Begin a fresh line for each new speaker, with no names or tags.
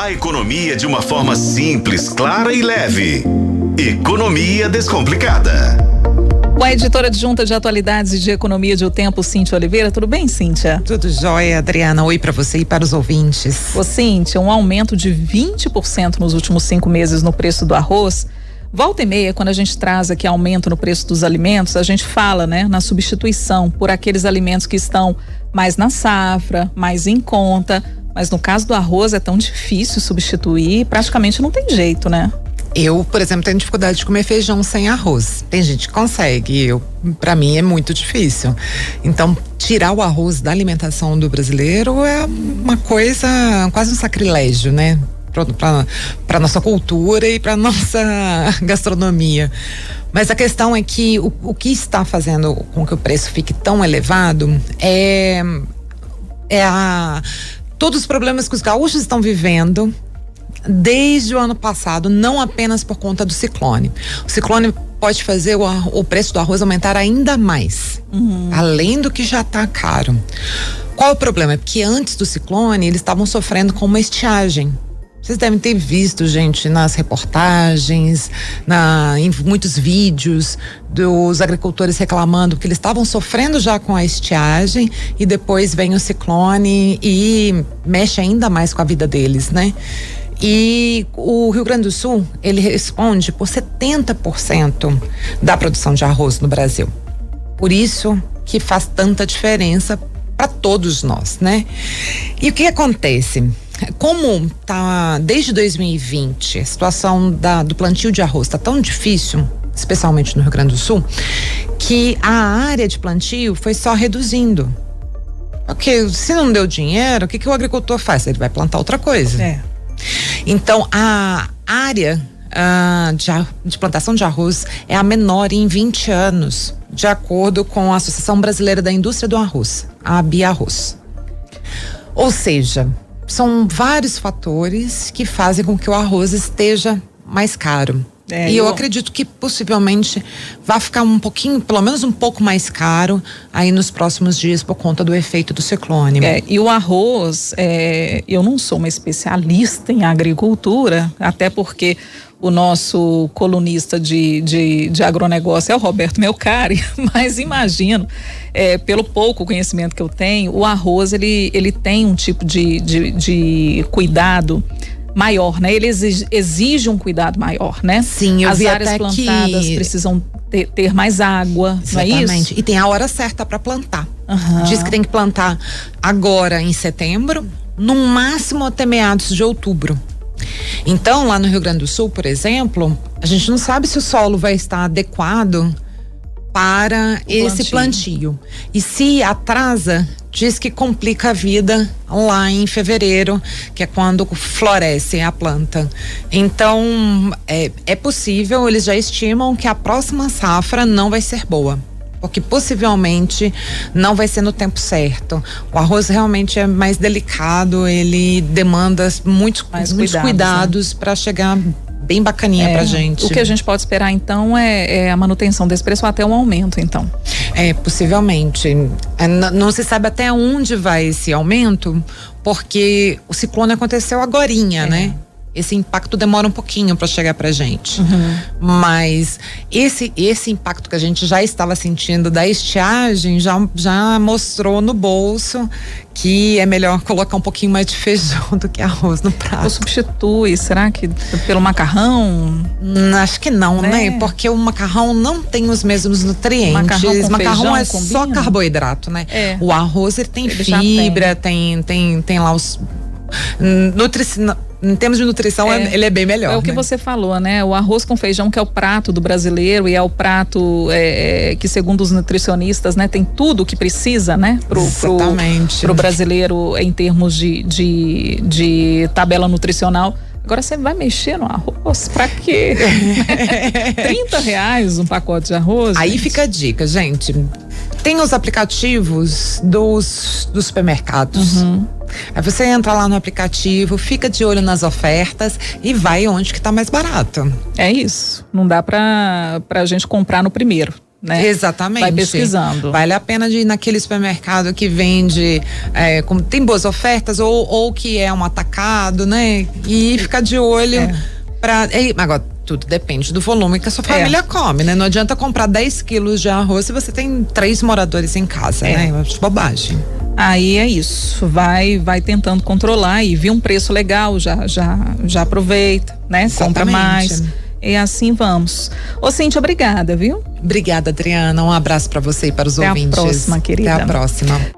A economia de uma forma simples, clara e leve. Economia Descomplicada.
Com a editora adjunta de atualidades e de economia de O Tempo, Cíntia Oliveira. Tudo bem, Cíntia?
Tudo jóia, Adriana. Oi para você e para os ouvintes.
Ô, Cíntia, um aumento de 20% nos últimos cinco meses no preço do arroz. Volta e meia, quando a gente traz aqui aumento no preço dos alimentos, a gente fala, né, na substituição por aqueles alimentos que estão mais na safra, mais em conta. Mas no caso do arroz é tão difícil substituir, praticamente não tem jeito, né?
Eu, por exemplo, tenho dificuldade de comer feijão sem arroz. Tem gente que consegue, eu, para mim é muito difícil. Então, tirar o arroz da alimentação do brasileiro é uma coisa, quase um sacrilégio, né? Para nossa cultura e para nossa gastronomia. Mas a questão é que o, o que está fazendo com que o preço fique tão elevado é, é a todos os problemas que os gaúchos estão vivendo desde o ano passado, não apenas por conta do ciclone. O ciclone pode fazer o, o preço do arroz aumentar ainda mais, uhum. além do que já está caro. Qual o problema? É porque antes do ciclone eles estavam sofrendo com uma estiagem. Vocês devem ter visto, gente, nas reportagens, na, em muitos vídeos dos agricultores reclamando que eles estavam sofrendo já com a estiagem e depois vem o ciclone e mexe ainda mais com a vida deles, né? E o Rio Grande do Sul, ele responde por 70% da produção de arroz no Brasil. Por isso que faz tanta diferença para todos nós, né? E o que acontece? Como tá desde 2020 a situação da, do plantio de arroz está tão difícil, especialmente no Rio Grande do Sul, que a área de plantio foi só reduzindo. Ok, se não deu dinheiro, o que, que o agricultor faz? Ele vai plantar outra coisa. É. Então a área uh, de, de plantação de arroz é a menor em 20 anos, de acordo com a Associação Brasileira da Indústria do Arroz, a Biarroz. Ou seja, são vários fatores que fazem com que o arroz esteja mais caro. É, e eu, eu, acredito que possivelmente vai ficar um pouquinho, pelo menos um pouco mais caro aí nos próximos dias por conta do efeito do ciclone.
É, e o arroz, é, eu não sou uma especialista em agricultura, até porque o nosso colunista de, de, de agronegócio é o Roberto Melcari, mas imagino, é, pelo pouco conhecimento que eu tenho, o arroz ele, ele tem um tipo de, de, de cuidado maior, né? Ele exige, exige, um cuidado maior, né?
Sim, eu
As
vi
áreas plantadas
que...
precisam ter, ter, mais água, Exatamente. não é isso?
E tem a hora certa para plantar. Uhum. Diz que tem que plantar agora em setembro, no máximo até meados de outubro. Então, lá no Rio Grande do Sul, por exemplo, a gente não sabe se o solo vai estar adequado para o esse plantio. plantio. E se atrasa, diz que complica a vida lá em fevereiro, que é quando floresce a planta. Então, é, é possível, eles já estimam que a próxima safra não vai ser boa porque possivelmente não vai ser no tempo certo. O arroz realmente é mais delicado, ele demanda muitos, mais muitos cuidados, cuidados né? para chegar bem bacaninha é, pra gente.
O que a gente pode esperar então é, é, a manutenção desse preço até um aumento, então.
É, possivelmente. É, não se sabe até onde vai esse aumento, porque o ciclone aconteceu agorinha, é. né? Esse impacto demora um pouquinho para chegar para gente. Uhum. Mas esse esse impacto que a gente já estava sentindo da estiagem já, já mostrou no bolso que é melhor colocar um pouquinho mais de feijão do que arroz no prato. Ou
substitui, será que pelo macarrão?
Hum, acho que não, né? né? Porque o macarrão não tem os mesmos nutrientes. Macarrão, com macarrão é combina? só carboidrato, né? É. O arroz ele tem ele fibra, tem. tem tem tem lá os nutrici em termos de nutrição, é, ele é bem melhor.
É o que
né?
você falou, né? O arroz com feijão, que é o prato do brasileiro e é o prato é, é que, segundo os nutricionistas, né, tem tudo o que precisa, né? Pro, Exatamente. Pro, pro brasileiro em termos de, de, de tabela nutricional. Agora você vai mexer no arroz? Pra quê? 30 reais um pacote de arroz?
Aí gente. fica a dica, gente. Tem os aplicativos dos, dos supermercados. Uhum. Aí você entra lá no aplicativo, fica de olho nas ofertas e vai onde que tá mais barato.
É isso. Não dá pra, pra gente comprar no primeiro. né?
Exatamente.
Vai pesquisando.
Vale a pena de ir naquele supermercado que vende, é, como tem boas ofertas ou, ou que é um atacado, né? E ficar de olho é. para. Agora, tudo depende do volume que a sua é. família é. come, né? Não adianta comprar 10 quilos de arroz se você tem três moradores em casa, é. né? Eu acho bobagem.
Aí é isso, vai vai tentando controlar e viu um preço legal, já já já aproveita, né? Exatamente. Compra mais. E assim vamos. Ô, Cintia, obrigada, viu?
Obrigada, Adriana. Um abraço para você e para os
Até
ouvintes.
Até a próxima, querida.
Até a próxima.